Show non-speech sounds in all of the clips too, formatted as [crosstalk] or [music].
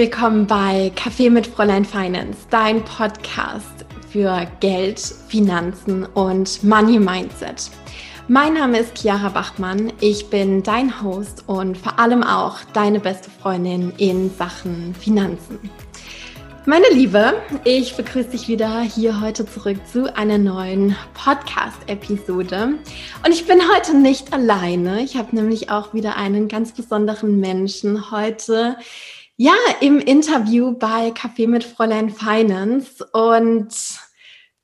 willkommen bei Kaffee mit Fräulein Finance, dein Podcast für Geld, Finanzen und Money Mindset. Mein Name ist Chiara Bachmann, ich bin dein Host und vor allem auch deine beste Freundin in Sachen Finanzen. Meine Liebe, ich begrüße dich wieder hier heute zurück zu einer neuen Podcast-Episode. Und ich bin heute nicht alleine. Ich habe nämlich auch wieder einen ganz besonderen Menschen heute, ja, im Interview bei Café mit Fräulein Finance. Und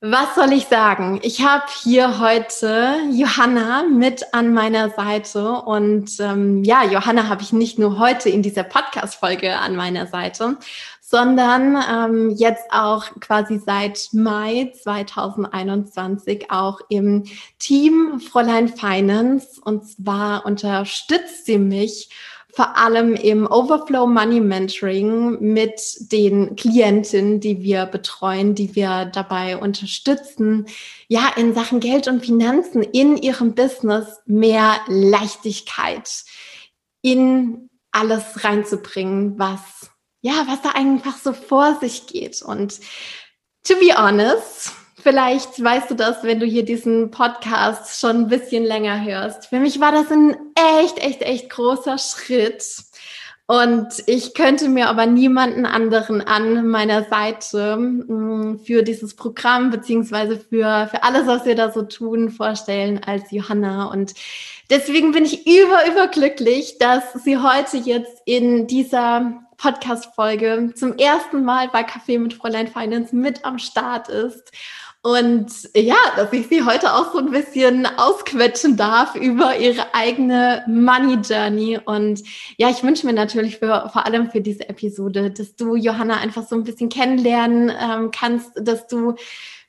was soll ich sagen? Ich habe hier heute Johanna mit an meiner Seite. Und ähm, ja, Johanna habe ich nicht nur heute in dieser Podcast-Folge an meiner Seite, sondern ähm, jetzt auch quasi seit Mai 2021 auch im Team Fräulein Finance. Und zwar unterstützt sie mich vor allem im Overflow Money Mentoring mit den Klientinnen, die wir betreuen, die wir dabei unterstützen, ja, in Sachen Geld und Finanzen in ihrem Business mehr Leichtigkeit in alles reinzubringen, was ja, was da einfach so vor sich geht. Und to be honest, vielleicht weißt du das, wenn du hier diesen Podcast schon ein bisschen länger hörst. Für mich war das ein echt, echt, echt großer Schritt. Und ich könnte mir aber niemanden anderen an meiner Seite mm, für dieses Programm beziehungsweise für, für alles, was wir da so tun, vorstellen als Johanna. Und deswegen bin ich über, überglücklich, dass sie heute jetzt in dieser Podcast-Folge zum ersten Mal bei Café mit Fräulein Finance mit am Start ist. Und ja, dass ich sie heute auch so ein bisschen ausquetschen darf über ihre eigene Money Journey. Und ja, ich wünsche mir natürlich für, vor allem für diese Episode, dass du Johanna einfach so ein bisschen kennenlernen ähm, kannst, dass du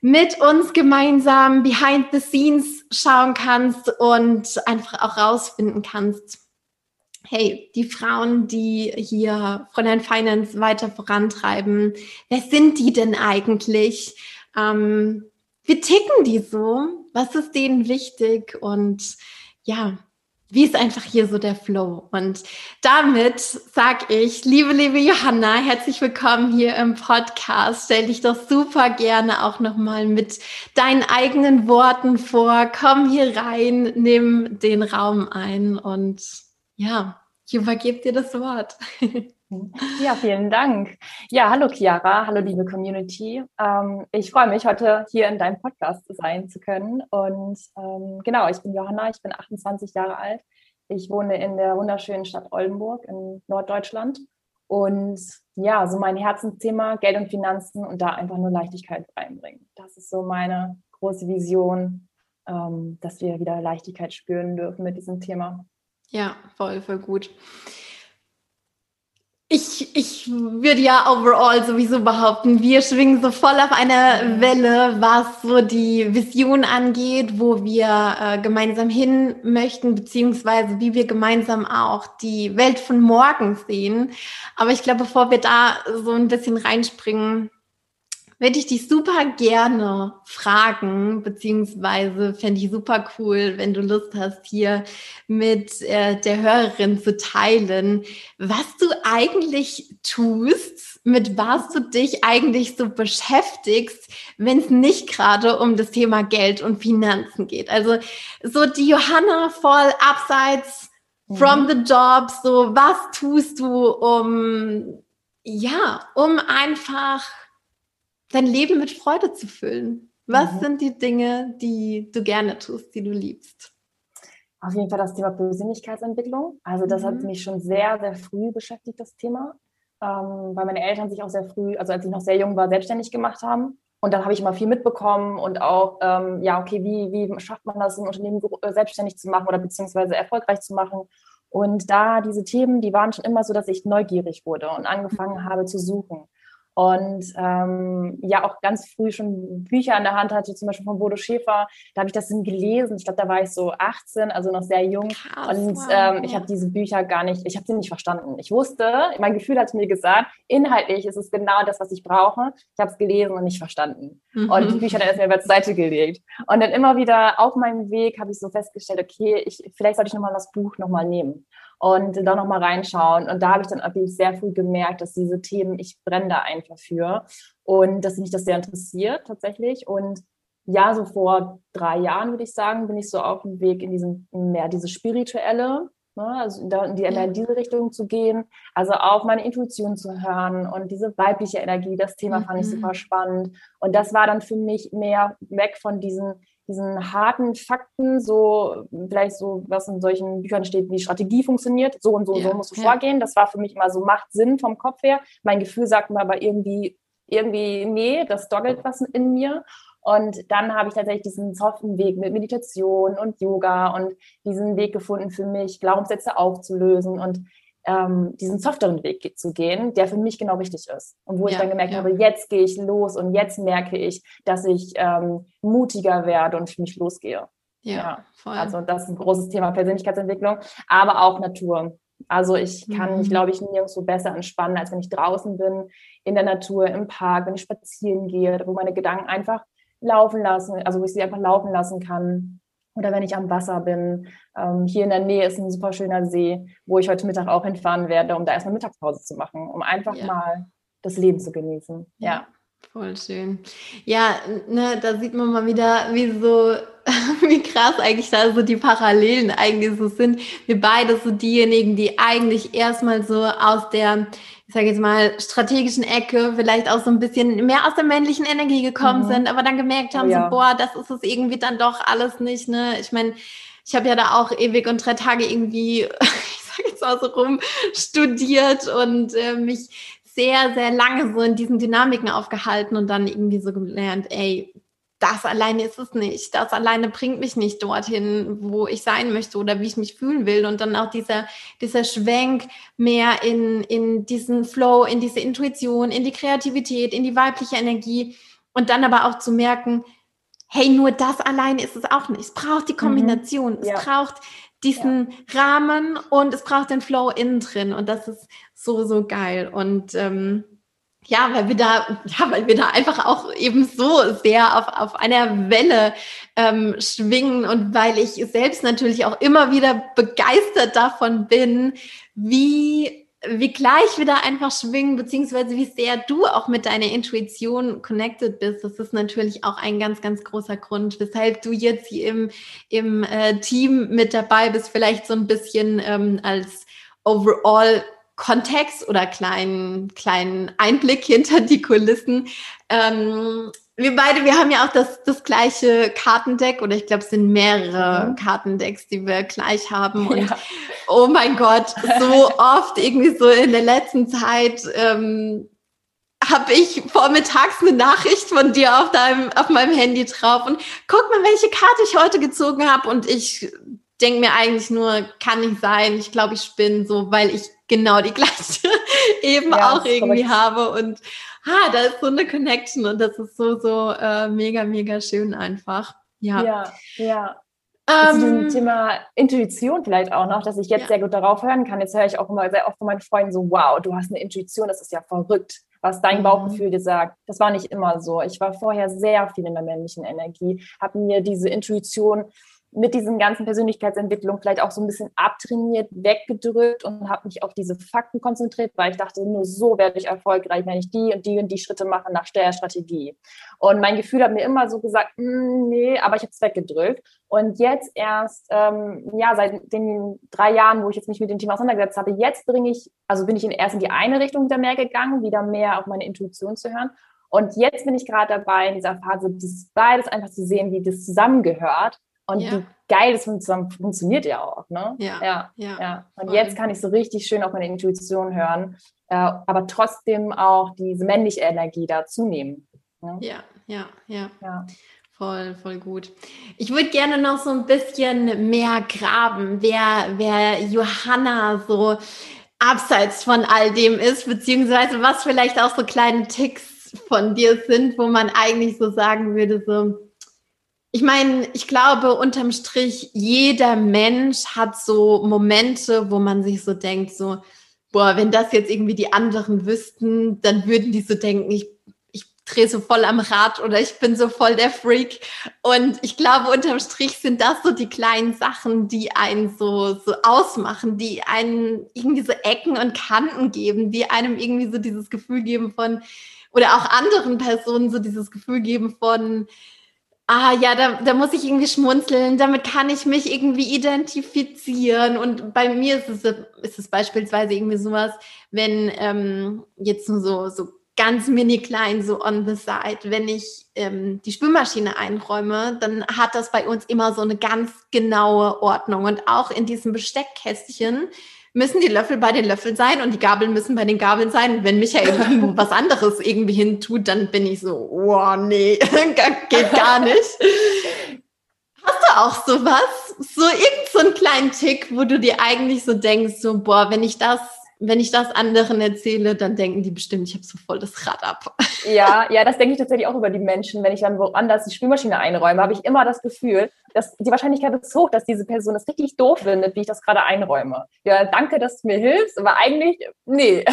mit uns gemeinsam behind the scenes schauen kannst und einfach auch rausfinden kannst, hey, die Frauen, die hier Fräulein Finance weiter vorantreiben, wer sind die denn eigentlich? Ähm, wie ticken die so? Was ist denen wichtig? Und ja, wie ist einfach hier so der Flow? Und damit sag ich, liebe, liebe Johanna, herzlich willkommen hier im Podcast. Stell dich doch super gerne auch nochmal mit deinen eigenen Worten vor. Komm hier rein, nimm den Raum ein und ja, ich übergebe dir das Wort. [laughs] Ja, vielen Dank. Ja, hallo Chiara, hallo liebe Community. Ähm, ich freue mich, heute hier in deinem Podcast sein zu können. Und ähm, genau, ich bin Johanna, ich bin 28 Jahre alt. Ich wohne in der wunderschönen Stadt Oldenburg in Norddeutschland. Und ja, so mein Herzensthema Geld und Finanzen und da einfach nur Leichtigkeit reinbringen. Das ist so meine große Vision, ähm, dass wir wieder Leichtigkeit spüren dürfen mit diesem Thema. Ja, voll, voll gut. Ich, ich würde ja overall sowieso behaupten, wir schwingen so voll auf einer Welle, was so die Vision angeht, wo wir äh, gemeinsam hin möchten, beziehungsweise wie wir gemeinsam auch die Welt von morgen sehen. Aber ich glaube, bevor wir da so ein bisschen reinspringen, würde ich dich super gerne fragen, beziehungsweise fände ich super cool, wenn du Lust hast, hier mit äh, der Hörerin zu teilen, was du eigentlich tust, mit was du dich eigentlich so beschäftigst, wenn es nicht gerade um das Thema Geld und Finanzen geht. Also so die Johanna voll abseits from mhm. the job, so was tust du, um ja, um einfach dein Leben mit Freude zu füllen. Was mhm. sind die Dinge, die du gerne tust, die du liebst? Auf jeden Fall das Thema Persönlichkeitsentwicklung. Also das mhm. hat mich schon sehr, sehr früh beschäftigt, das Thema, ähm, weil meine Eltern sich auch sehr früh, also als ich noch sehr jung war, selbstständig gemacht haben. Und dann habe ich immer viel mitbekommen und auch, ähm, ja, okay, wie, wie schafft man das, ein Unternehmen äh, selbstständig zu machen oder beziehungsweise erfolgreich zu machen? Und da diese Themen, die waren schon immer so, dass ich neugierig wurde und angefangen mhm. habe zu suchen und ähm, ja auch ganz früh schon Bücher an der Hand hatte, zum Beispiel von Bodo Schäfer. Da habe ich das gelesen. Ich glaube, da war ich so 18, also noch sehr jung. Krass, und wow. ähm, ich habe diese Bücher gar nicht, ich habe sie nicht verstanden. Ich wusste, mein Gefühl hat mir gesagt, inhaltlich ist es genau das, was ich brauche. Ich habe es gelesen und nicht verstanden. Mhm. Und die Bücher dann erstmal über zur Seite gelegt. Und dann immer wieder auf meinem Weg habe ich so festgestellt, okay, ich, vielleicht sollte ich nochmal das Buch nochmal nehmen. Und da nochmal reinschauen. Und da habe ich dann wirklich sehr früh gemerkt, dass diese Themen, ich brenne da einfach für und dass mich das sehr interessiert tatsächlich. Und ja, so vor drei Jahren würde ich sagen, bin ich so auf dem Weg in diesen mehr diese spirituelle Ne? Also da in, die, in diese Richtung zu gehen, also auch meine Intuition zu hören und diese weibliche Energie, das Thema fand ich super mhm. spannend. Und das war dann für mich mehr weg von diesen, diesen harten Fakten, so vielleicht so, was in solchen Büchern steht, wie Strategie funktioniert, so und so, ja, so musst du ja. vorgehen. Das war für mich immer so, macht Sinn vom Kopf her. Mein Gefühl sagt mir aber irgendwie, irgendwie, nee, das doggelt was in mir. Und dann habe ich tatsächlich diesen soften Weg mit Meditation und Yoga und diesen Weg gefunden für mich, Glaubenssätze aufzulösen und ähm, diesen softeren Weg zu gehen, der für mich genau richtig ist. Und wo ja, ich dann gemerkt ja. habe, jetzt gehe ich los und jetzt merke ich, dass ich ähm, mutiger werde und für mich losgehe. Ja, ja, voll. Also das ist ein großes Thema Persönlichkeitsentwicklung, aber auch Natur. Also ich kann mhm. mich, glaube ich, nirgendwo besser entspannen, als wenn ich draußen bin, in der Natur, im Park, wenn ich spazieren gehe, wo meine Gedanken einfach laufen lassen, also wo ich sie einfach laufen lassen kann. Oder wenn ich am Wasser bin. Ähm, hier in der Nähe ist ein super schöner See, wo ich heute Mittag auch hinfahren werde, um da erstmal Mittagspause zu machen, um einfach ja. mal das Leben zu genießen. Ja. Voll schön. Ja, ne, da sieht man mal wieder, wie so, [laughs] wie krass eigentlich da so die Parallelen eigentlich so sind. Wir beide so diejenigen, die eigentlich erstmal so aus der ich sage jetzt mal, strategischen Ecke vielleicht auch so ein bisschen mehr aus der männlichen Energie gekommen mhm. sind, aber dann gemerkt haben, ja. so, boah, das ist es irgendwie dann doch alles nicht. Ne? Ich meine, ich habe ja da auch ewig und drei Tage irgendwie, [laughs] ich sage jetzt mal so rum, studiert und äh, mich sehr, sehr lange so in diesen Dynamiken aufgehalten und dann irgendwie so gelernt, ey, das alleine ist es nicht. Das alleine bringt mich nicht dorthin, wo ich sein möchte oder wie ich mich fühlen will. Und dann auch dieser, dieser Schwenk mehr in, in diesen Flow, in diese Intuition, in die Kreativität, in die weibliche Energie. Und dann aber auch zu merken, hey, nur das alleine ist es auch nicht. Es braucht die mhm. Kombination. Mhm. Ja. Es braucht diesen ja. Rahmen und es braucht den Flow innen drin. Und das ist so, so geil. Und ähm, ja, weil wir da, ja, weil wir da einfach auch eben so sehr auf, auf einer Welle ähm, schwingen und weil ich selbst natürlich auch immer wieder begeistert davon bin, wie, wie gleich wir da einfach schwingen, beziehungsweise wie sehr du auch mit deiner Intuition connected bist. Das ist natürlich auch ein ganz, ganz großer Grund, weshalb du jetzt hier im, im äh, Team mit dabei bist, vielleicht so ein bisschen ähm, als overall Kontext oder kleinen, kleinen Einblick hinter die Kulissen. Ähm, wir beide, wir haben ja auch das, das gleiche Kartendeck oder ich glaube, es sind mehrere mhm. Kartendecks, die wir gleich haben. Und ja. oh mein Gott, so [laughs] oft irgendwie so in der letzten Zeit ähm, habe ich vormittags eine Nachricht von dir auf deinem, auf meinem Handy drauf und guck mal, welche Karte ich heute gezogen habe. Und ich denke mir eigentlich nur, kann nicht sein. Ich glaube, ich spinne so, weil ich genau die gleiche [laughs] eben ja, auch irgendwie verrückt. habe. Und ha, da ist so eine Connection und das ist so, so äh, mega, mega schön einfach. Ja, ja. ja. Ähm, Zu diesem Thema Intuition vielleicht auch noch, dass ich jetzt ja. sehr gut darauf hören kann. Jetzt höre ich auch immer sehr oft von meinen Freunden so, wow, du hast eine Intuition, das ist ja verrückt, was dein mhm. Bauchgefühl dir sagt. Das war nicht immer so. Ich war vorher sehr viel in der männlichen Energie, habe mir diese Intuition mit diesen ganzen Persönlichkeitsentwicklungen vielleicht auch so ein bisschen abtrainiert, weggedrückt und habe mich auf diese Fakten konzentriert, weil ich dachte, nur so werde ich erfolgreich, wenn ich die und die und die Schritte mache nach der Strategie. Und mein Gefühl hat mir immer so gesagt, mm, nee, aber ich habe es weggedrückt. Und jetzt erst, ähm, ja, seit den drei Jahren, wo ich jetzt mich mit dem Thema auseinandergesetzt habe, jetzt bringe ich, also bin ich in erst in die eine Richtung wieder mehr gegangen, wieder mehr auf meine Intuition zu hören. Und jetzt bin ich gerade dabei, in dieser Phase, dieses beides einfach zu sehen, wie das zusammengehört und ja. wie geil das zusammen funktioniert ja auch. Ne? Ja, ja, ja. ja. Und jetzt kann ich so richtig schön auf meine Intuition hören, äh, aber trotzdem auch diese männliche Energie dazu nehmen. Ne? Ja, ja, ja. ja. Voll, voll gut. Ich würde gerne noch so ein bisschen mehr graben, wer, wer Johanna so abseits von all dem ist, beziehungsweise was vielleicht auch so kleine Ticks von dir sind, wo man eigentlich so sagen würde, so, ich meine, ich glaube, unterm Strich, jeder Mensch hat so Momente, wo man sich so denkt, so, boah, wenn das jetzt irgendwie die anderen wüssten, dann würden die so denken, ich, ich drehe so voll am Rad oder ich bin so voll der Freak. Und ich glaube, unterm Strich sind das so die kleinen Sachen, die einen so, so ausmachen, die einen irgendwie so Ecken und Kanten geben, die einem irgendwie so dieses Gefühl geben von, oder auch anderen Personen so dieses Gefühl geben von, ah ja, da, da muss ich irgendwie schmunzeln, damit kann ich mich irgendwie identifizieren. Und bei mir ist es, ist es beispielsweise irgendwie sowas, wenn ähm, jetzt nur so, so ganz mini klein, so on the side, wenn ich ähm, die Spülmaschine einräume, dann hat das bei uns immer so eine ganz genaue Ordnung. Und auch in diesem Besteckkästchen müssen die Löffel bei den Löffeln sein und die Gabeln müssen bei den Gabeln sein. Wenn Michael [laughs] was anderes irgendwie hin tut, dann bin ich so, oh nee, [laughs] geht gar nicht. Hast du auch sowas? So irgend so einen kleinen Tick, wo du dir eigentlich so denkst, so, boah, wenn ich das wenn ich das anderen erzähle, dann denken die bestimmt, ich habe so voll das Rad ab. [laughs] Ja, ja, das denke ich tatsächlich auch über die Menschen. Wenn ich dann woanders die Spülmaschine einräume, habe ich immer das Gefühl, dass die Wahrscheinlichkeit ist hoch, dass diese Person das richtig doof findet, wie ich das gerade einräume. Ja, danke, dass du mir hilfst, aber eigentlich, nee.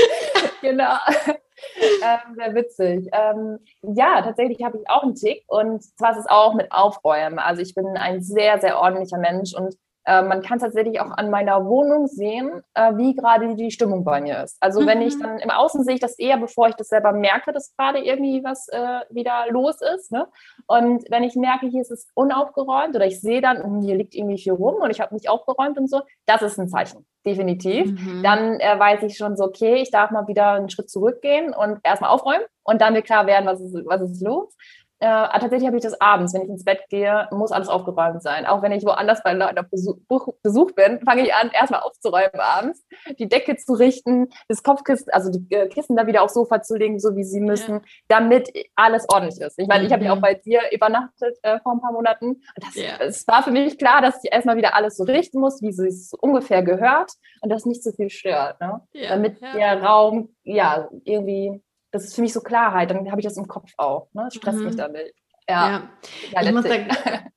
[laughs] genau. [laughs] ähm, sehr witzig. Ähm, ja, tatsächlich habe ich auch einen Tick und zwar ist es auch mit Aufräumen. Also ich bin ein sehr, sehr ordentlicher Mensch und äh, man kann tatsächlich auch an meiner Wohnung sehen, äh, wie gerade die Stimmung bei mir ist. Also mhm. wenn ich mhm. dann im Außen sehe ich das eher, bevor ich das selber merke, dass gerade irgendwie was äh, wieder los ist. Ne? Und wenn ich merke, hier ist es unaufgeräumt oder ich sehe dann, hm, hier liegt irgendwie viel rum und ich habe nicht aufgeräumt und so, das ist ein Zeichen, definitiv. Mhm. Dann äh, weiß ich schon so, okay, ich darf mal wieder einen Schritt zurückgehen und erstmal aufräumen und dann mir klar werden, was ist, was ist los. Äh, ah, tatsächlich habe ich das abends, wenn ich ins Bett gehe, muss alles aufgeräumt sein. Auch wenn ich woanders bei Leuten auf Besuch, Besuch bin, fange ich an, erstmal aufzuräumen abends, die Decke zu richten, das Kopfkissen, also die äh, Kissen da wieder aufs Sofa zu legen, so wie sie müssen, ja. damit alles ordentlich ist. Ich meine, ich habe ja auch mhm. bei dir übernachtet äh, vor ein paar Monaten. Das, ja. es war für mich klar, dass ich erstmal wieder alles so richten muss, wie es ungefähr gehört und das nicht zu viel stört. Ne? Ja. Damit der Raum ja irgendwie das ist für mich so Klarheit, dann habe ich das im Kopf auch. Ne? Das stresst mhm. mich damit. Ja, ja. ich muss da,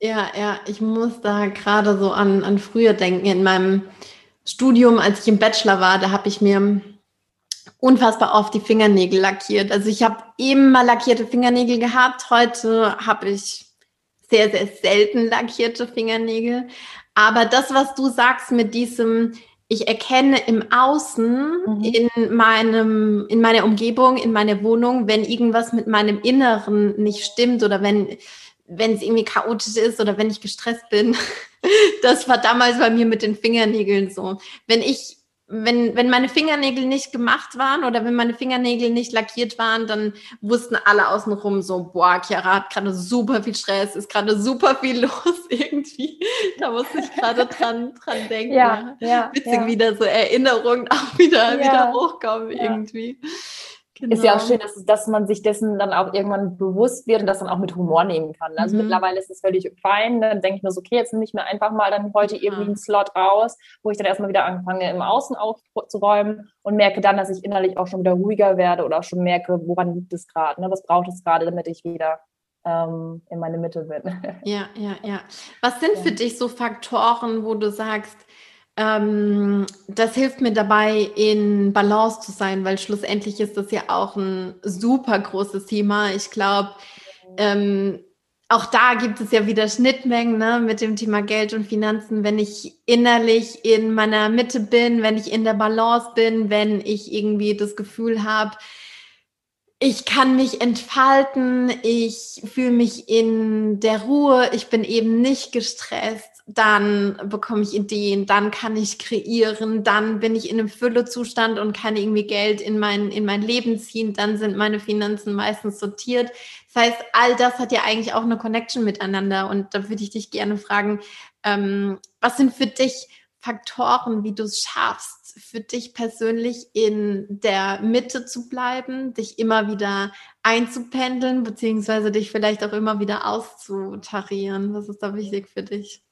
ja, ja, ich muss da gerade so an, an früher denken. In meinem Studium, als ich im Bachelor war, da habe ich mir unfassbar oft die Fingernägel lackiert. Also ich habe immer lackierte Fingernägel gehabt. Heute habe ich sehr, sehr selten lackierte Fingernägel. Aber das, was du sagst mit diesem, ich erkenne im Außen, mhm. in meinem, in meiner Umgebung, in meiner Wohnung, wenn irgendwas mit meinem Inneren nicht stimmt oder wenn, wenn es irgendwie chaotisch ist oder wenn ich gestresst bin. [laughs] Das war damals bei mir mit den Fingernägeln so. Wenn ich wenn, wenn meine Fingernägel nicht gemacht waren oder wenn meine Fingernägel nicht lackiert waren, dann wussten alle außenrum so, boah, Chiara hat gerade super viel Stress, ist gerade super viel [laughs] los irgendwie. Da muss ich gerade dran, dran [laughs] denken. Ja, ja, Witzig, ja. wieder so Erinnerungen [laughs] auch wieder, ja. wieder hochkommen irgendwie. Genau. Ist ja auch genau. schön, dass, dass man sich dessen dann auch irgendwann bewusst wird und das dann auch mit Humor nehmen kann. Also mhm. mittlerweile ist es völlig fein. Dann denke ich mir so, okay, jetzt nehme ich mir einfach mal dann heute ja. irgendwie einen Slot raus, wo ich dann erstmal wieder anfange, im Außen aufzuräumen und merke dann, dass ich innerlich auch schon wieder ruhiger werde oder auch schon merke, woran liegt es gerade, ne? was braucht es gerade, damit ich wieder ähm, in meine Mitte bin. Ja, ja, ja. Was sind für dich so Faktoren, wo du sagst, ähm, das hilft mir dabei, in Balance zu sein, weil schlussendlich ist das ja auch ein super großes Thema. Ich glaube, ähm, auch da gibt es ja wieder Schnittmengen ne, mit dem Thema Geld und Finanzen. Wenn ich innerlich in meiner Mitte bin, wenn ich in der Balance bin, wenn ich irgendwie das Gefühl habe, ich kann mich entfalten, ich fühle mich in der Ruhe, ich bin eben nicht gestresst, dann bekomme ich Ideen, dann kann ich kreieren, dann bin ich in einem Füllezustand und kann irgendwie Geld in mein, in mein Leben ziehen, dann sind meine Finanzen meistens sortiert. Das heißt, all das hat ja eigentlich auch eine Connection miteinander und da würde ich dich gerne fragen, ähm, was sind für dich Faktoren, wie du es schaffst, für dich persönlich in der Mitte zu bleiben, dich immer wieder einzupendeln, beziehungsweise dich vielleicht auch immer wieder auszutarieren? Was ist da wichtig für dich?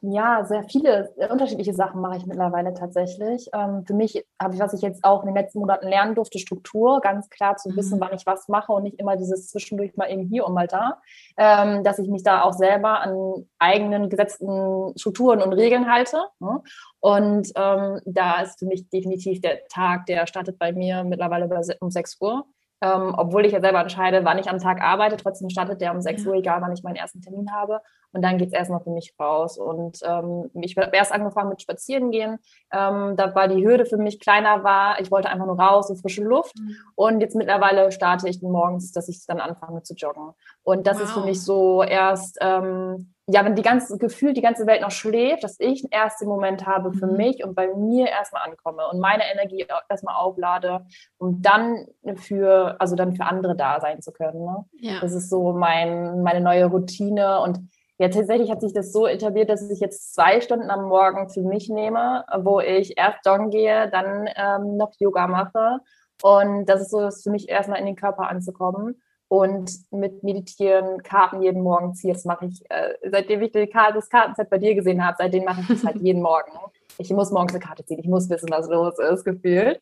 Ja, sehr viele unterschiedliche Sachen mache ich mittlerweile tatsächlich. Ähm, für mich habe ich, was ich jetzt auch in den letzten Monaten lernen durfte, Struktur, ganz klar zu mhm. wissen, wann ich was mache und nicht immer dieses zwischendurch mal eben hier und mal da, ähm, dass ich mich da auch selber an eigenen gesetzten Strukturen und Regeln halte. Ne? Und ähm, da ist für mich definitiv der Tag, der startet bei mir mittlerweile um 6 Uhr ähm, obwohl ich ja selber entscheide, wann ich am Tag arbeite. Trotzdem startet der um 6 Uhr, egal wann ich meinen ersten Termin habe. Und dann geht es erstmal für mich raus. Und ähm, ich habe erst angefangen mit Spazieren gehen. Ähm, da war die Hürde für mich kleiner war. Ich wollte einfach nur raus in frische Luft. Mhm. Und jetzt mittlerweile starte ich morgens, dass ich dann anfange zu joggen. Und das wow. ist für mich so erst ähm, ja, wenn die ganze Gefühl, die ganze Welt noch schläft, dass ich einen ersten Moment habe für mhm. mich und bei mir erstmal ankomme und meine Energie erstmal auflade, um dann für, also dann für andere da sein zu können. Ne? Ja. Das ist so mein, meine neue Routine und ja, tatsächlich hat sich das so etabliert, dass ich jetzt zwei Stunden am Morgen für mich nehme, wo ich erst joggen gehe, dann ähm, noch Yoga mache. Und das ist so, dass für mich erstmal in den Körper anzukommen und mit Meditieren Karten jeden Morgen ziehe. Das mache ich, äh, seitdem ich das Kartenset bei dir gesehen habe, seitdem mache ich das halt [laughs] jeden Morgen. Ich muss morgens eine Karte ziehen, ich muss wissen, was los ist, gefühlt.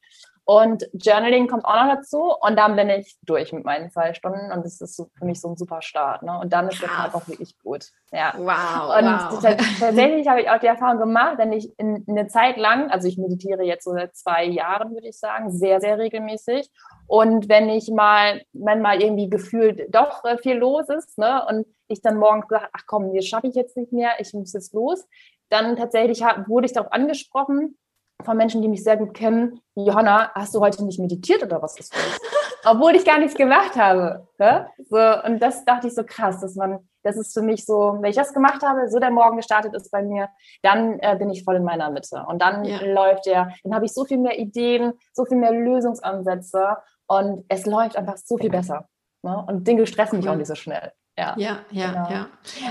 Und Journaling kommt auch noch dazu und dann bin ich durch mit meinen zwei Stunden und das ist so für mich so ein super Start. Ne? Und dann ist der Tag auch wirklich gut. Ja. Wow. Und wow. tatsächlich habe ich auch die Erfahrung gemacht, wenn ich in, in eine Zeit lang, also ich meditiere jetzt so seit zwei Jahren, würde ich sagen, sehr, sehr regelmäßig. Und wenn ich mal, wenn mal irgendwie gefühlt doch viel los ist, ne, und ich dann morgens sage, ach komm, das schaffe ich jetzt nicht mehr, ich muss jetzt los, dann tatsächlich wurde ich darauf angesprochen, von Menschen, die mich sehr gut kennen, Johanna, hast du heute nicht meditiert oder was ist los? [laughs] Obwohl ich gar nichts gemacht habe. Ne? So, und das dachte ich so krass, dass man, das ist für mich so, wenn ich das gemacht habe, so der Morgen gestartet ist bei mir, dann äh, bin ich voll in meiner Mitte. Und dann ja. läuft der, dann habe ich so viel mehr Ideen, so viel mehr Lösungsansätze und es läuft einfach so viel besser. Ne? Und Dinge stressen mich auch nicht so schnell. Ja, ja, ja, genau. ja.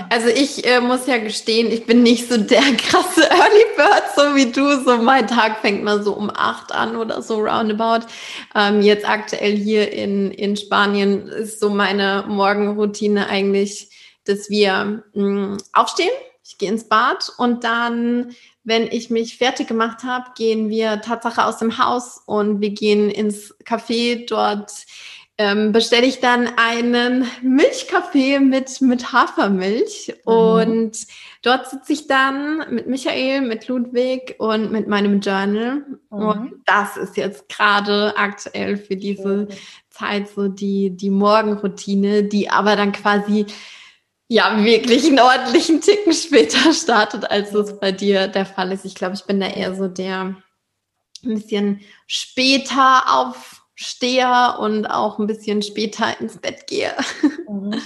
Also ich äh, muss ja gestehen, ich bin nicht so der [laughs] krasse Early Bird, so wie du. So mein Tag fängt mal so um acht an oder so roundabout. Ähm, jetzt aktuell hier in, in Spanien ist so meine Morgenroutine eigentlich, dass wir mh, mm, aufstehen. Ich gehe ins Bad und dann, wenn ich mich fertig gemacht habe, gehen wir Tatsache aus dem Haus und wir gehen ins Café dort ähm, bestelle ich dann einen Milchkaffee mit, mit Hafermilch. Mhm. Und dort sitze ich dann mit Michael, mit Ludwig und mit meinem Journal. Mhm. Und das ist jetzt gerade aktuell für diese. Zeit so die, die Morgenroutine, die aber dann quasi ja wirklich einen ordentlichen Ticken später [laughs] startet, als es bei dir der Fall ist. Ich glaube, ich bin da eher so der ein bisschen später auf stehe und auch ein bisschen später ins Bett gehe. [laughs] Mhm.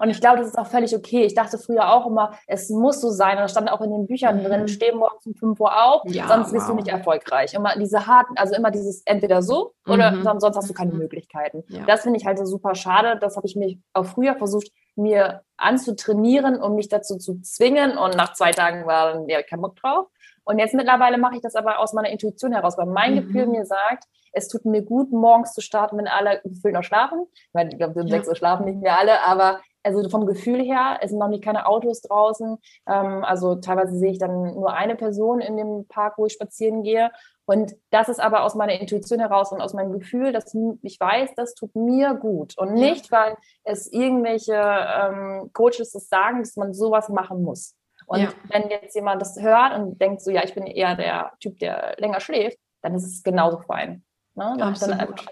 Und ich glaube, das ist auch völlig okay. Ich dachte früher auch immer, es muss so sein. Und das stand auch in den Büchern mhm. drin, steh morgens um 5 Uhr auf, ja, sonst wirst wow. du nicht erfolgreich. Immer diese harten, also immer dieses entweder so oder mhm. sonst hast du keine Möglichkeiten. Ja. Das finde ich halt so super schade. Das habe ich mich auch früher versucht, mir anzutrainieren, um mich dazu zu zwingen. Und nach zwei Tagen war dann ja kein Bock drauf. Und jetzt mittlerweile mache ich das aber aus meiner Intuition heraus, weil mein mhm. Gefühl mir sagt, es tut mir gut, morgens zu starten, wenn alle gefühlt noch schlafen. Ich meine, ich glaube, um ja. sechs Uhr schlafen nicht mehr alle, aber also vom Gefühl her, es sind noch nicht keine Autos draußen. Ähm, also teilweise sehe ich dann nur eine Person in dem Park, wo ich spazieren gehe. Und das ist aber aus meiner Intuition heraus und aus meinem Gefühl, dass ich weiß, das tut mir gut. Und nicht, weil es irgendwelche ähm, Coaches das sagen, dass man sowas machen muss. Und ja. wenn jetzt jemand das hört und denkt so, ja, ich bin eher der Typ, der länger schläft, dann ist es genauso fein. Ne? Absolut. Dann einfach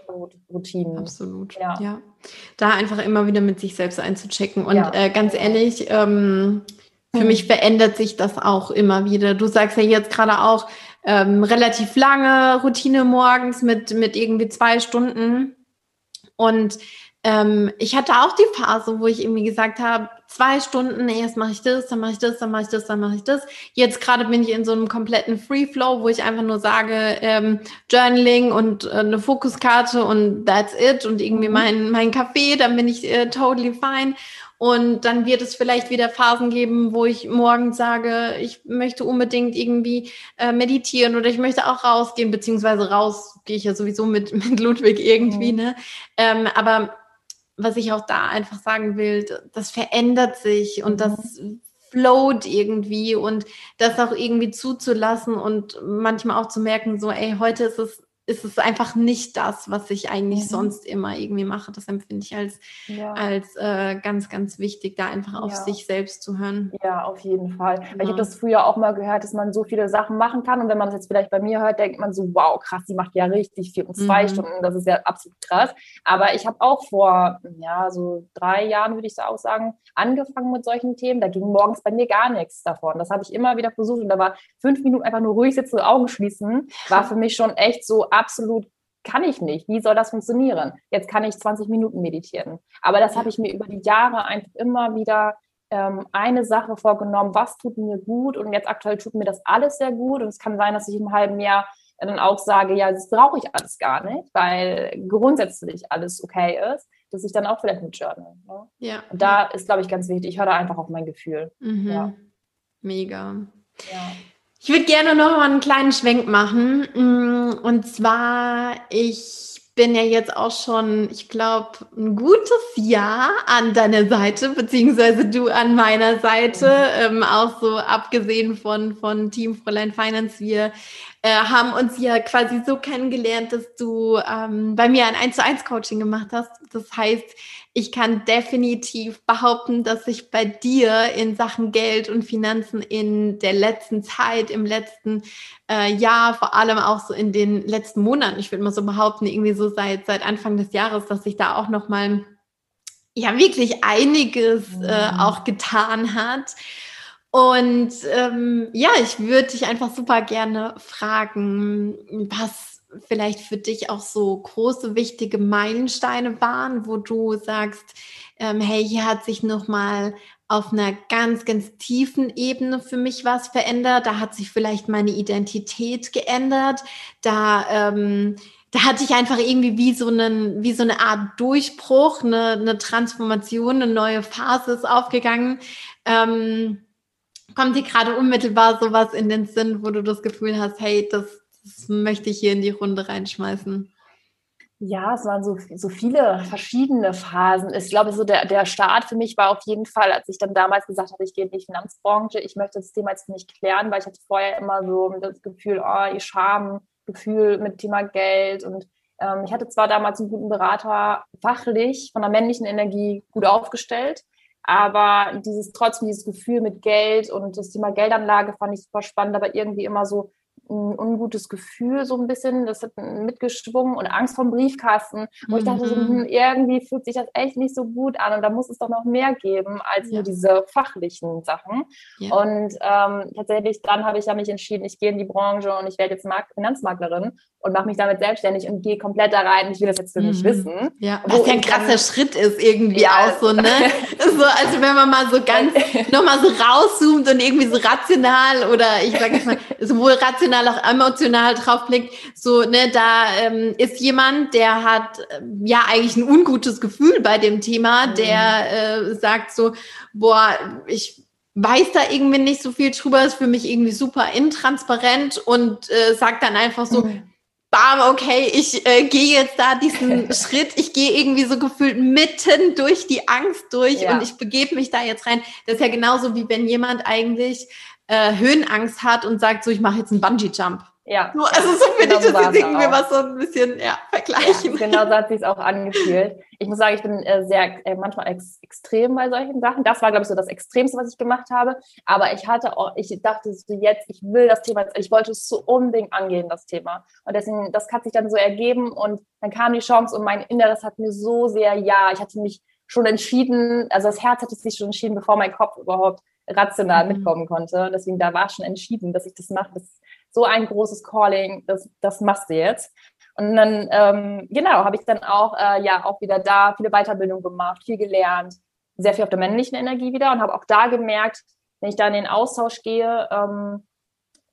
Routinen. Absolut. Ja. ja. Da einfach immer wieder mit sich selbst einzuchecken. Und ja. äh, ganz ehrlich, ähm, für mhm. mich verändert sich das auch immer wieder. Du sagst ja jetzt gerade auch ähm, relativ lange Routine morgens mit, mit irgendwie zwei Stunden. Und ähm, ich hatte auch die Phase, wo ich irgendwie gesagt habe, zwei Stunden, erst mache ich das, dann mache ich das, dann mache ich das, dann mache ich das. Jetzt gerade bin ich in so einem kompletten Free Flow, wo ich einfach nur sage, ähm, Journaling und äh, eine Fokuskarte und that's it und irgendwie mhm. mein, mein Kaffee, dann bin ich äh, totally fine. Und dann wird es vielleicht wieder Phasen geben, wo ich morgens sage, ich möchte unbedingt irgendwie äh, meditieren oder ich möchte auch rausgehen, beziehungsweise raus gehe ich ja sowieso mit, [laughs] mit Ludwig irgendwie, mhm. ne? Ähm, aber was ich auch da einfach sagen will, das verändert sich und das float irgendwie und das auch irgendwie zuzulassen und manchmal auch zu merken, so, ey, heute ist es ist es einfach nicht das, was ich eigentlich mhm. sonst immer irgendwie mache. Das empfinde ich als, ja. als äh, ganz, ganz wichtig, da einfach auf ja. sich selbst zu hören. Ja, auf jeden Fall. Genau. Ich habe das früher auch mal gehört, dass man so viele Sachen machen kann. Und wenn man das jetzt vielleicht bei mir hört, denkt man so, wow, krass, die macht ja richtig viel. Und zwei mhm. Stunden, das ist ja absolut krass. Aber ich habe auch vor, ja, so drei Jahren, würde ich so auch sagen, angefangen mit solchen Themen. Da ging morgens bei mir gar nichts davon. Das habe ich immer wieder versucht. Und da war fünf Minuten einfach nur ruhig sitzen, Augen schließen, war für mich schon echt so absolut kann ich nicht. Wie soll das funktionieren? Jetzt kann ich 20 Minuten meditieren. Aber das habe ich mir über die Jahre einfach immer wieder ähm, eine Sache vorgenommen, was tut mir gut und jetzt aktuell tut mir das alles sehr gut und es kann sein, dass ich im halben Jahr dann auch sage, ja, das brauche ich alles gar nicht, weil grundsätzlich alles okay ist, dass ich dann auch vielleicht mit Journal. Ne? Ja. Und da ist, glaube ich, ganz wichtig, ich höre da einfach auf mein Gefühl. Mhm. Ja. Mega. Ja. Ich würde gerne noch mal einen kleinen Schwenk machen. Mm, und zwar, ich bin ja jetzt auch schon, ich glaube, ein gutes Jahr an deiner Seite, beziehungsweise du an meiner Seite, ähm, auch so abgesehen von, von Team Fräulein Finance. Wir äh, haben uns ja quasi so kennengelernt, dass du ähm, bei mir ein 1 zu 1 Coaching gemacht hast. Das heißt, ich kann definitiv behaupten, dass sich bei dir in Sachen Geld und Finanzen in der letzten Zeit, im letzten äh, Jahr, vor allem auch so in den letzten Monaten, ich würde mal so behaupten, irgendwie so seit, seit Anfang des Jahres, dass sich da auch nochmal ja wirklich einiges äh, mhm. auch getan hat. Und ähm, ja, ich würde dich einfach super gerne fragen, was vielleicht für dich auch so große, wichtige Meilensteine waren, wo du sagst, ähm, hey, hier hat sich nochmal auf einer ganz, ganz tiefen Ebene für mich was verändert. Da hat sich vielleicht meine Identität geändert. Da, ähm, da hatte ich einfach irgendwie wie so, einen, wie so eine Art Durchbruch, eine, eine Transformation, eine neue Phase ist aufgegangen. Ähm, kommt dir gerade unmittelbar sowas in den Sinn, wo du das Gefühl hast, hey, das, das möchte ich hier in die Runde reinschmeißen. Ja, es waren so, so viele verschiedene Phasen. Ich glaube, so der, der Start für mich war auf jeden Fall, als ich dann damals gesagt habe, ich gehe in die Finanzbranche, ich möchte das Thema jetzt nicht klären, weil ich hatte vorher immer so das Gefühl, oh, ihr Schamgefühl mit Thema Geld und ähm, ich hatte zwar damals einen guten Berater, fachlich von der männlichen Energie gut aufgestellt, aber dieses trotzdem dieses Gefühl mit Geld und das Thema Geldanlage fand ich super spannend, aber irgendwie immer so ein ungutes Gefühl so ein bisschen, das hat mitgeschwungen und Angst vom Briefkasten, wo mhm. ich dachte, so, mhm. hm, irgendwie fühlt sich das echt nicht so gut an und da muss es doch noch mehr geben als ja. nur diese fachlichen Sachen. Ja. Und ähm, tatsächlich dann habe ich ja mich entschieden, ich gehe in die Branche und ich werde jetzt Markt Finanzmaklerin und mache mich damit selbstständig und gehe komplett da rein. Ich will das jetzt für mhm. mich wissen. Ja, was ja ein krasser Schritt ist irgendwie ja. auch so, ne? [laughs] so, also wenn man mal so ganz [laughs] nochmal so rauszoomt und irgendwie so rational oder ich sage jetzt mal, sowohl rational auch emotional draufblickt, so, ne, da ähm, ist jemand, der hat äh, ja eigentlich ein ungutes Gefühl bei dem Thema, mhm. der äh, sagt so, boah, ich weiß da irgendwie nicht so viel drüber, ist für mich irgendwie super intransparent und äh, sagt dann einfach so, mhm bam, okay, ich äh, gehe jetzt da diesen [laughs] Schritt, ich gehe irgendwie so gefühlt mitten durch die Angst durch ja. und ich begebe mich da jetzt rein. Das ist ja genauso wie wenn jemand eigentlich äh, Höhenangst hat und sagt, so ich mache jetzt einen Bungee-Jump. Ja. So, also so finde genau ich das jetzt irgendwie was so ein bisschen ja, vergleichen. Ja, genau so hat sich auch angefühlt. Ich muss sagen, ich bin äh, sehr äh, manchmal ex extrem bei solchen Sachen. Das war, glaube ich, so das Extremste, was ich gemacht habe. Aber ich hatte auch, ich dachte so jetzt, ich will das Thema, ich wollte es so unbedingt angehen, das Thema. Und deswegen, das hat sich dann so ergeben und dann kam die Chance und mein Inneres hat mir so sehr, ja, ich hatte mich schon entschieden, also das Herz hatte sich schon entschieden, bevor mein Kopf überhaupt rational mhm. mitkommen konnte. Deswegen da war schon entschieden, dass ich das mache. Das so ein großes Calling, das, das machst du jetzt. Und dann, ähm, genau, habe ich dann auch, äh, ja, auch wieder da viele Weiterbildungen gemacht, viel gelernt, sehr viel auf der männlichen Energie wieder und habe auch da gemerkt, wenn ich da in den Austausch gehe, ähm,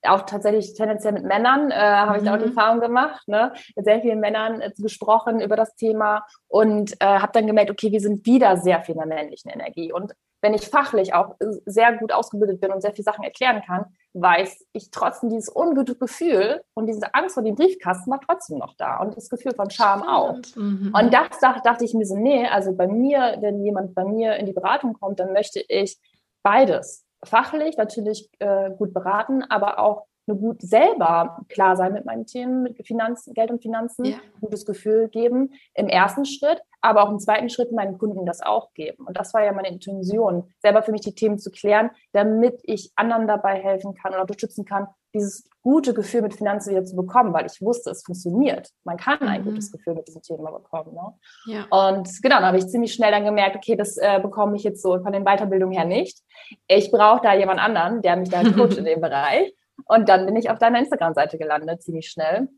auch tatsächlich tendenziell mit Männern, äh, habe mhm. ich da auch die mhm. Erfahrung gemacht, ne? mit sehr vielen Männern äh, gesprochen über das Thema und äh, habe dann gemerkt, okay, wir sind wieder sehr viel in der männlichen Energie. Und wenn ich fachlich auch sehr gut ausgebildet bin und sehr viele Sachen erklären kann, weiß ich trotzdem dieses ungute Gefühl und diese Angst vor dem Briefkasten war trotzdem noch da und das Gefühl von Scham auch. Mhm. Und das dachte, dachte ich mir so, nee, also bei mir, wenn jemand bei mir in die Beratung kommt, dann möchte ich beides. Fachlich natürlich äh, gut beraten, aber auch eine gut selber klar sein mit meinen Themen, mit Finanzen, Geld und Finanzen, ja. gutes Gefühl geben im ersten Schritt, aber auch im zweiten Schritt meinen Kunden das auch geben. Und das war ja meine Intention, selber für mich die Themen zu klären, damit ich anderen dabei helfen kann oder unterstützen kann, dieses gute Gefühl mit Finanzen wieder zu bekommen, weil ich wusste, es funktioniert. Man kann ein mhm. gutes Gefühl mit diesem Thema bekommen. Ne? Ja. Und genau, dann habe ich ziemlich schnell dann gemerkt, okay, das äh, bekomme ich jetzt so von den Weiterbildungen her nicht. Ich brauche da jemand anderen, der mich da coacht in dem Bereich. Und dann bin ich auf deiner Instagram-Seite gelandet, ziemlich schnell.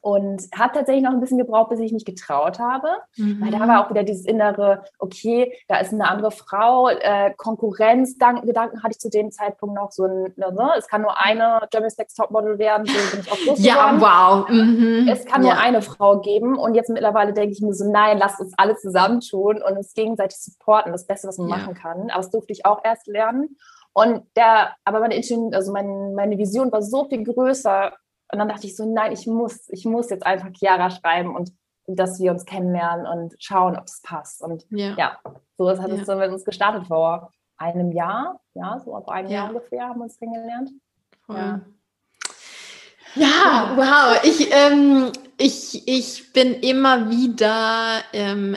Und hat tatsächlich noch ein bisschen gebraucht, bis ich mich getraut habe. Mhm. Weil da war auch wieder dieses innere, okay, da ist eine andere Frau, äh, Konkurrenzgedanken hatte ich zu dem Zeitpunkt noch so ein, ne, ne es kann nur eine Germany's Next Topmodel werden, so bin ich auch groß [laughs] Ja, wow. Mhm. Es kann ja. nur eine Frau geben. Und jetzt mittlerweile denke ich mir so, nein, lasst uns alle zusammentun und uns gegenseitig supporten. Das Beste, was man ja. machen kann. Aber das durfte ich auch erst lernen. Und der, aber meine, also meine, meine Vision war so viel größer. Und dann dachte ich so, nein, ich muss, ich muss jetzt einfach Chiara schreiben und dass wir uns kennenlernen und schauen, ob es passt. Und ja, ja so hat es ja. mit uns gestartet vor einem Jahr, ja, so vor einem ja. Jahr ungefähr haben wir uns kennengelernt. Ja. Ja, wow. Ich, ähm, ich, ich bin immer wieder ähm,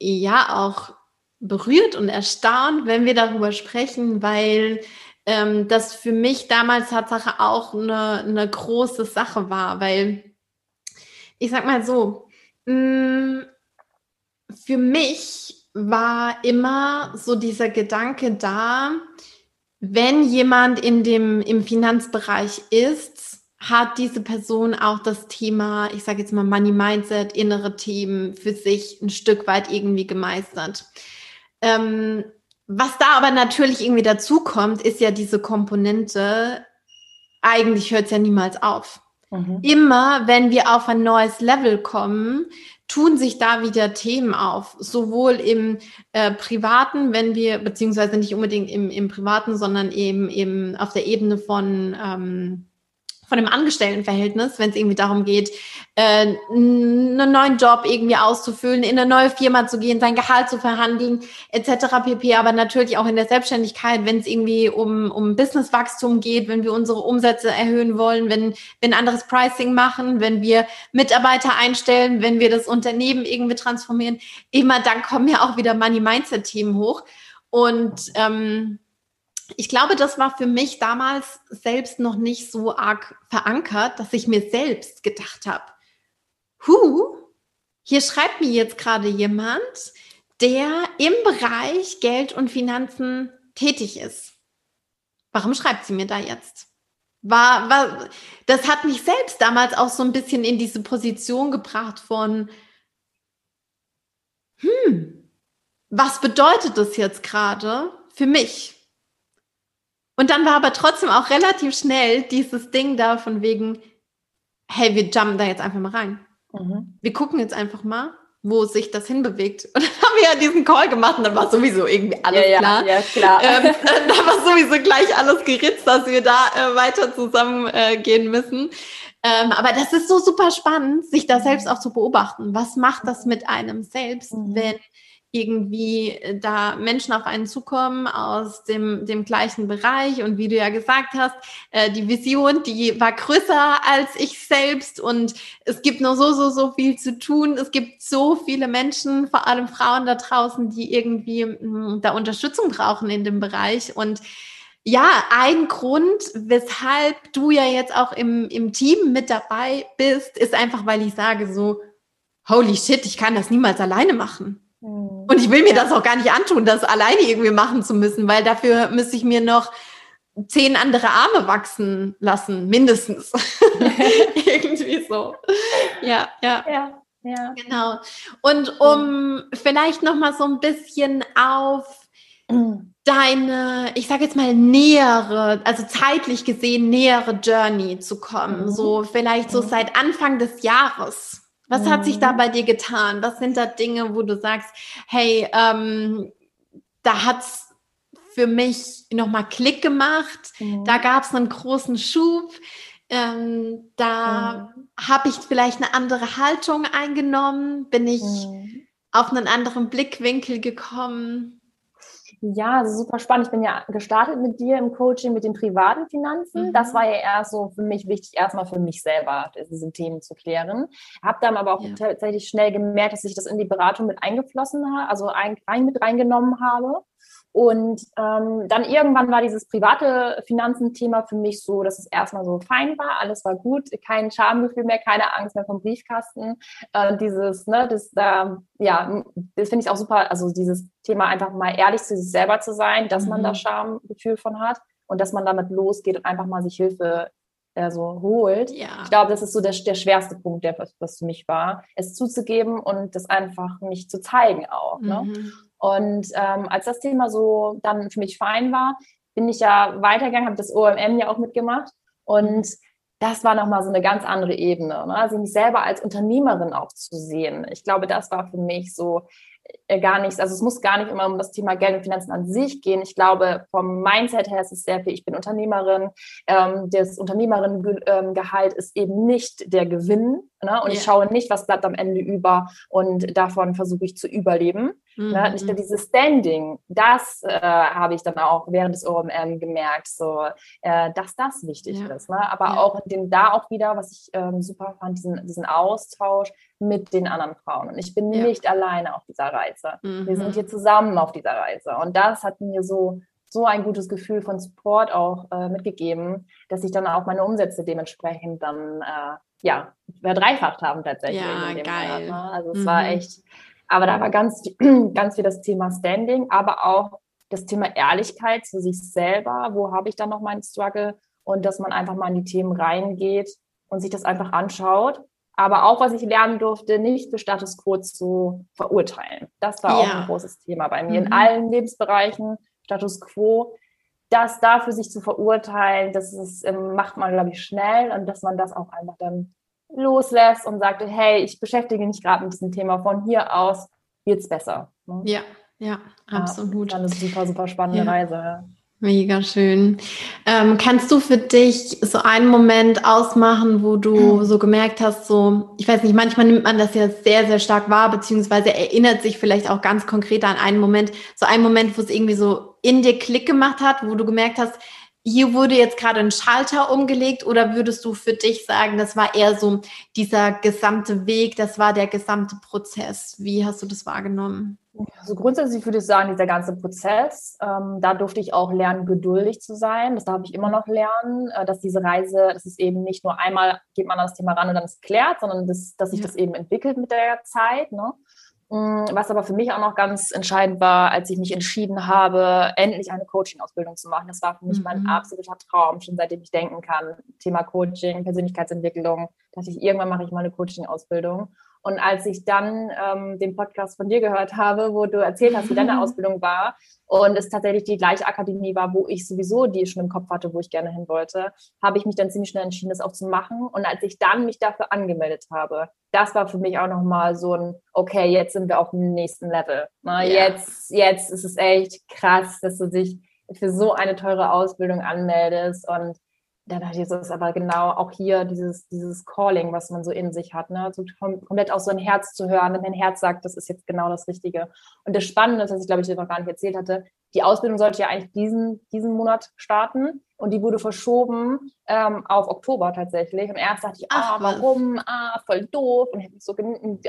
ja auch berührt und erstaunt, wenn wir darüber sprechen, weil ähm, das für mich damals Tatsache auch eine, eine große Sache war, weil ich sag mal so, mh, mm, für mich war immer so dieser Gedanke da, wenn jemand in dem, im Finanzbereich ist, hat diese Person auch das Thema, ich sage jetzt mal Money Mindset, innere Themen für sich ein Stück weit irgendwie gemeistert. Ähm, was da aber natürlich irgendwie dazu kommt, ist ja diese Komponente, eigentlich hört es ja niemals auf. Mhm. Immer, wenn wir auf ein neues Level kommen, tun sich da wieder Themen auf, sowohl im äh, Privaten, wenn wir, beziehungsweise nicht unbedingt im, im Privaten, sondern eben, eben auf der Ebene von ähm, von dem Angestelltenverhältnis, wenn es irgendwie darum geht, äh, einen neuen Job irgendwie auszufüllen, in eine neue Firma zu gehen, sein Gehalt zu verhandeln, etc. pp. Aber natürlich auch in der Selbstständigkeit, wenn es irgendwie um, um Businesswachstum geht, wenn wir unsere Umsätze erhöhen wollen, wenn wir ein anderes Pricing machen, wenn wir Mitarbeiter einstellen, wenn wir das Unternehmen irgendwie transformieren, immer dann kommen ja auch wieder Money-Mindset-Themen hoch. Und ähm, ich glaube, das war für mich damals selbst noch nicht so arg verankert, dass ich mir selbst gedacht habe, hu, hier schreibt mir jetzt gerade jemand, der im Bereich Geld und Finanzen tätig ist. Warum schreibt sie mir da jetzt? War, war, das hat mich selbst damals auch so ein bisschen in diese Position gebracht von, hm, was bedeutet das jetzt gerade für mich? Und dann war aber trotzdem auch relativ schnell dieses Ding da von wegen, hey, wir jumpen da jetzt einfach mal rein. Mhm. Wir gucken jetzt einfach mal, wo sich das hinbewegt. Und dann haben wir ja diesen Call gemacht und dann war sowieso irgendwie alles ja, klar. Ja, ja klar. Ähm, [laughs] [laughs] da war sowieso gleich alles geritzt, dass wir da äh, weiter zusammen äh, gehen müssen. Ähm, aber das ist so super spannend, sich da selbst auch zu beobachten. Was macht das mit einem selbst, mhm. wenn irgendwie äh, da Menschen auf einen zukommen aus dem, dem gleichen Bereich und wie du ja gesagt hast, äh, die Vision, die war größer als ich selbst und es gibt noch so, so, so viel zu tun. Es gibt so viele Menschen, vor allem Frauen da draußen, die irgendwie mh, hm, da Unterstützung brauchen in dem Bereich und ja, ein Grund, weshalb du ja jetzt auch im, im Team mit dabei bist, ist einfach, weil ich sage so, holy shit, ich kann das niemals alleine machen. Mhm. Und ich will mir ja. das auch gar nicht antun, das alleine irgendwie machen zu müssen, weil dafür müsste ich mir noch zehn andere Arme wachsen lassen, mindestens. [laughs] [laughs] irgendwie so. Ja, ja. Ja. Ja. Genau. Und um vielleicht noch mal so ein bisschen auf deine, ich sage jetzt mal nähere, also zeitlich gesehen nähere Journey zu kommen, mhm. so vielleicht so mhm. seit Anfang des Jahres. Was hat sich da bei dir getan? Was sind da Dinge, wo du sagst, hey, ähm, da hat's für mich nochmal Klick gemacht, mhm. da gab es einen großen Schub, ähm, da mhm. habe ich vielleicht eine andere Haltung eingenommen, bin ich mhm. auf einen anderen Blickwinkel gekommen. Ja, also super spannend. Ich bin ja gestartet mit dir im Coaching mit den privaten Finanzen. Mhm. Das war ja erst so für mich wichtig, erstmal für mich selber diese Themen zu klären. Habe dann aber auch ja. tatsächlich schnell gemerkt, dass ich das in die Beratung mit eingeflossen habe, also ein, rein mit reingenommen habe. Und ähm, dann irgendwann war dieses private Finanzenthema für mich so, dass es erstmal so fein war, alles war gut, kein Schamgefühl mehr, keine Angst mehr vom Briefkasten. Äh, dieses, ne, das, äh, ja, das finde ich auch super, also dieses Thema einfach mal ehrlich zu sich selber zu sein, dass mhm. man da mhm. Schamgefühl von hat und dass man damit losgeht und einfach mal sich Hilfe äh, so holt. Ja. Ich glaube, das ist so der, der schwerste Punkt, der was, was für mich war, es zuzugeben und das einfach mich zu zeigen auch. Ne? Mhm. Ne? Und ähm, als das Thema so dann für mich fein war, bin ich ja weitergegangen, habe das OMM ja auch mitgemacht. Und das war nochmal so eine ganz andere Ebene. Ne? Also mich selber als Unternehmerin auch zu sehen. Ich glaube, das war für mich so gar nichts, also es muss gar nicht immer um das Thema Geld und Finanzen an sich gehen. Ich glaube, vom Mindset her ist es sehr viel, ich bin Unternehmerin. Ähm, das Unternehmerinnengehalt ist eben nicht der Gewinn. Ne? Und yeah. ich schaue nicht, was bleibt am Ende über und davon versuche ich zu überleben. Ne? Mhm. Ne? Nicht nur dieses Standing, das äh, habe ich dann auch während des OMM gemerkt, so, äh, dass das wichtig ja. ist. Ne? Aber ja. auch dem, da auch wieder, was ich ähm, super fand, diesen, diesen Austausch mit den anderen Frauen. Und ich bin ja. nicht alleine auf dieser Reise. Mhm. Wir sind mhm. hier zusammen auf dieser Reise. Und das hat mir so so ein gutes Gefühl von Support auch äh, mitgegeben, dass ich dann auch meine Umsätze dementsprechend dann äh, ja verdreifacht haben tatsächlich. Ja, geil. Monat, ne? Also es mhm. war echt, aber da war ganz, [clears throat] ganz viel das Thema Standing, aber auch das Thema Ehrlichkeit zu sich selber. Wo habe ich dann noch meinen Struggle? Und dass man einfach mal in die Themen reingeht und sich das einfach anschaut aber auch, was ich lernen durfte, nicht für Status Quo zu verurteilen. Das war ja. auch ein großes Thema bei mir. Mhm. In allen Lebensbereichen, Status Quo, das dafür sich zu verurteilen, das ist, ähm, macht man, glaube ich, schnell und dass man das auch einfach dann loslässt und sagt, hey, ich beschäftige mich gerade mit diesem Thema, von hier aus wird es besser. Ne? Ja, ja, absolut. Ja, eine super, super spannende ja. Reise. Mega schön. Ähm, kannst du für dich so einen Moment ausmachen, wo du mhm. so gemerkt hast, so, ich weiß nicht, manchmal nimmt man das ja sehr, sehr stark wahr, beziehungsweise erinnert sich vielleicht auch ganz konkret an einen Moment, so einen Moment, wo es irgendwie so in dir Klick gemacht hat, wo du gemerkt hast, hier wurde jetzt gerade ein Schalter umgelegt oder würdest du für dich sagen, das war eher so dieser gesamte Weg, das war der gesamte Prozess? Wie hast du das wahrgenommen? Also grundsätzlich würde ich sagen, dieser ganze Prozess, ähm, da durfte ich auch lernen, geduldig zu sein. Das darf ich immer noch lernen, äh, dass diese Reise, das ist eben nicht nur einmal geht man an das Thema ran und dann ist es klärt, sondern das, dass sich das eben entwickelt mit der Zeit. Ne? Mm, was aber für mich auch noch ganz entscheidend war, als ich mich entschieden habe, endlich eine Coaching-Ausbildung zu machen. Das war für mich mhm. mein absoluter Traum, schon seitdem ich denken kann. Thema Coaching, Persönlichkeitsentwicklung, dass ich irgendwann mache ich mal eine Coaching-Ausbildung. Und als ich dann ähm, den Podcast von dir gehört habe, wo du erzählt hast, wie deine Ausbildung war und es tatsächlich die gleiche Akademie war, wo ich sowieso die schon im Kopf hatte, wo ich gerne hin wollte, habe ich mich dann ziemlich schnell entschieden, das auch zu machen. Und als ich dann mich dafür angemeldet habe, das war für mich auch nochmal so ein, okay, jetzt sind wir auf dem nächsten Level. Na, yeah. Jetzt, jetzt ist es echt krass, dass du dich für so eine teure Ausbildung anmeldest und dann das ist aber genau auch hier dieses, dieses Calling, was man so in sich hat, ne? So komplett aus so ein Herz zu hören, wenn dein Herz sagt, das ist jetzt genau das Richtige. Und das Spannende was ich glaube ich dir noch gar nicht erzählt hatte, die Ausbildung sollte ja eigentlich diesen, diesen Monat starten und die wurde verschoben ähm, auf Oktober tatsächlich. Und erst dachte ich, ah, warum? Ah, voll doof. Und ich habe mich so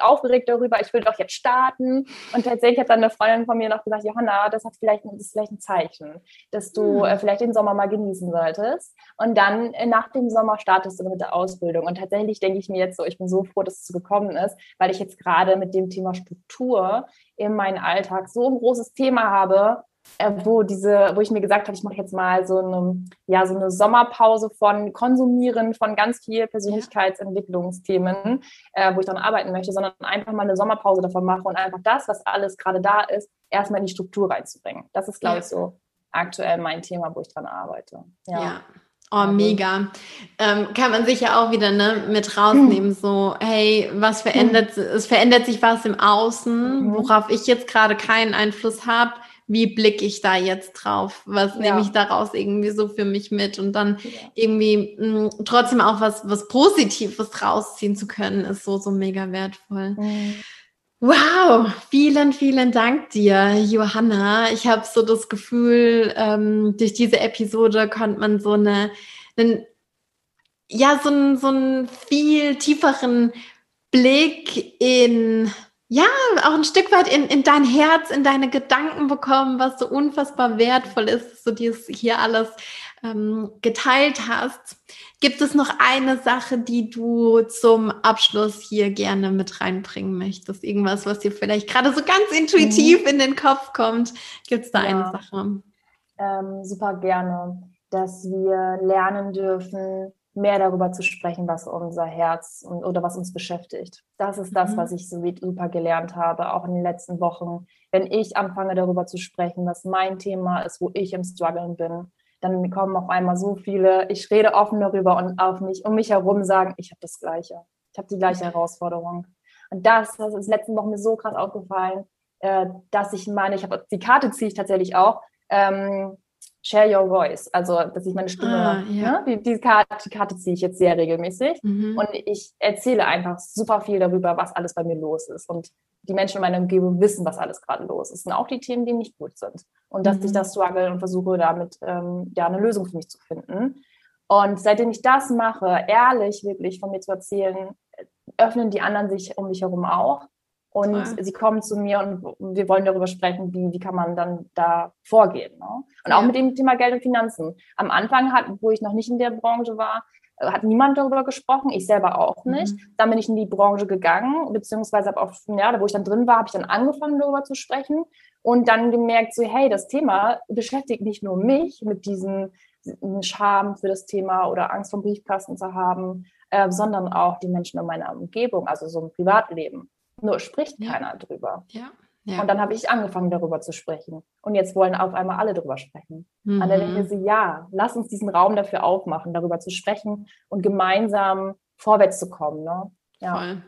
aufgeregt darüber, ich will doch jetzt starten. Und tatsächlich hat dann eine Freundin von mir noch gesagt, Johanna, das, hat vielleicht, das ist vielleicht ein Zeichen, dass du hm. äh, vielleicht den Sommer mal genießen solltest. Und dann äh, nach dem Sommer startest du mit der Ausbildung. Und tatsächlich denke ich mir jetzt so, ich bin so froh, dass es so gekommen ist, weil ich jetzt gerade mit dem Thema Struktur in meinem Alltag so ein großes Thema habe, wo diese, wo ich mir gesagt habe, ich mache jetzt mal so eine, ja, so eine Sommerpause von Konsumieren von ganz viel Persönlichkeitsentwicklungsthemen, äh, wo ich dann arbeiten möchte, sondern einfach mal eine Sommerpause davon mache und einfach das, was alles gerade da ist, erstmal in die Struktur reinzubringen. Das ist, glaube ja. ich, so aktuell mein Thema, wo ich dran arbeite. ja. ja. Oh, mega. Ähm, kann man sich ja auch wieder ne, mit rausnehmen, so, hey, was verändert, es verändert sich was im Außen, mhm. worauf ich jetzt gerade keinen Einfluss habe wie blicke ich da jetzt drauf? Was ja. nehme ich daraus irgendwie so für mich mit? Und dann ja. irgendwie mh, mm, trotzdem auch was, was Positives rausziehen zu können, ist so, so mega wertvoll. Mhm. Wow, vielen, vielen Dank dir, Johanna. Ich habe so das Gefühl, ähm, durch diese Episode konnte man so eine, einen, ja, so einen, so einen viel tieferen Blick in, ja, auch ein Stück weit in, in dein Herz, in deine Gedanken bekommen, was so unfassbar wertvoll ist, dass du dir hier alles ähm, geteilt hast. Gibt es noch eine Sache, die du zum Abschluss hier gerne mit reinbringen möchtest? Irgendwas, was dir vielleicht gerade so ganz intuitiv mhm. in den Kopf kommt? Gibt es da ja. eine Sache? Ähm, super gerne, dass wir lernen dürfen, mehr darüber zu sprechen, was unser Herz und, oder was uns beschäftigt. Das ist das, mhm. was ich so super gelernt habe, auch in den letzten Wochen. Wenn ich anfange, darüber zu sprechen, was mein Thema ist, wo ich im Struggeln bin, dann kommen auf einmal so viele, ich rede offen darüber und auf mich, um mich herum sagen, ich habe das Gleiche. Ich habe die gleiche Herausforderung. Und das, das ist letzten Wochen mir so krass aufgefallen, äh, dass ich meine, ich habe die Karte ziehe ich tatsächlich auch, ähm, Share Your Voice, also dass ich meine Stimme, ah, ja. ne, die, die, Karte, die Karte ziehe ich jetzt sehr regelmäßig mhm. und ich erzähle einfach super viel darüber, was alles bei mir los ist und die Menschen in meiner Umgebung wissen, was alles gerade los ist und auch die Themen, die nicht gut sind und dass mhm. ich das struggle und versuche damit ähm, ja eine Lösung für mich zu finden und seitdem ich das mache, ehrlich wirklich von mir zu erzählen, öffnen die anderen sich um mich herum auch und Toll. sie kommen zu mir und wir wollen darüber sprechen, wie, wie kann man dann da vorgehen. Ne? Und ja. auch mit dem Thema Geld und Finanzen. Am Anfang, hat, wo ich noch nicht in der Branche war, äh, hat niemand darüber gesprochen, ich selber auch nicht. Mhm. Dann bin ich in die Branche gegangen, beziehungsweise habe auch, ja, wo ich dann drin war, habe ich dann angefangen, darüber zu sprechen und dann gemerkt, so, hey, das Thema beschäftigt nicht nur mich mit diesem Scham für das Thema oder Angst vom Briefkasten zu haben, äh, sondern auch die Menschen in meiner Umgebung, also so ein Privatleben. Nur spricht ja. keiner drüber. Ja. Ja. Und dann habe ich angefangen, darüber zu sprechen. Und jetzt wollen auf einmal alle darüber sprechen. Mhm. Und dann denke ich so, ja, lass uns diesen Raum dafür aufmachen, darüber zu sprechen und gemeinsam vorwärts zu kommen. Ne? Ja. Voll.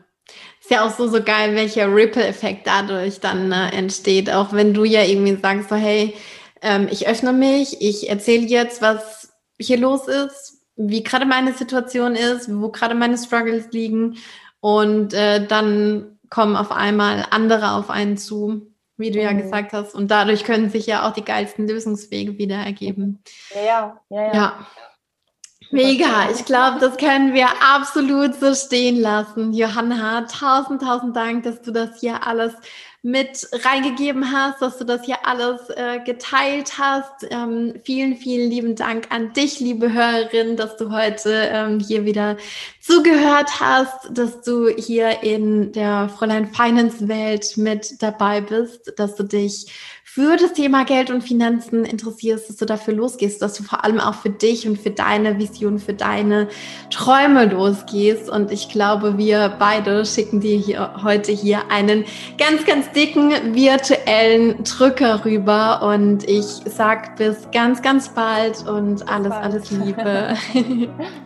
Ist ja auch so, so geil, welcher Ripple-Effekt dadurch dann äh, entsteht. Auch wenn du ja irgendwie sagst, so, hey, ähm, ich öffne mich, ich erzähle jetzt, was hier los ist, wie gerade meine Situation ist, wo gerade meine Struggles liegen. Und äh, dann kommen auf einmal andere auf einen zu, wie du mhm. ja gesagt hast. Und dadurch können sich ja auch die geilsten Lösungswege wieder ergeben. Ja, ja, ja. ja. Mega, ich glaube, das können wir absolut so stehen lassen. Johanna, tausend, tausend Dank, dass du das hier alles mit reingegeben hast, dass du das hier alles äh, geteilt hast. Ähm, vielen, vielen lieben Dank an dich, liebe Hörerin, dass du heute ähm, hier wieder zugehört hast, dass du hier in der Fräulein Finance Welt mit dabei bist, dass du dich für das Thema Geld und Finanzen interessierst, dass du dafür losgehst, dass du vor allem auch für dich und für deine Vision, für deine Träume losgehst. Und ich glaube, wir beide schicken dir hier heute hier einen ganz, ganz dicken virtuellen Drücker rüber. Und ich sag bis ganz, ganz bald und alles, alles Liebe. [laughs]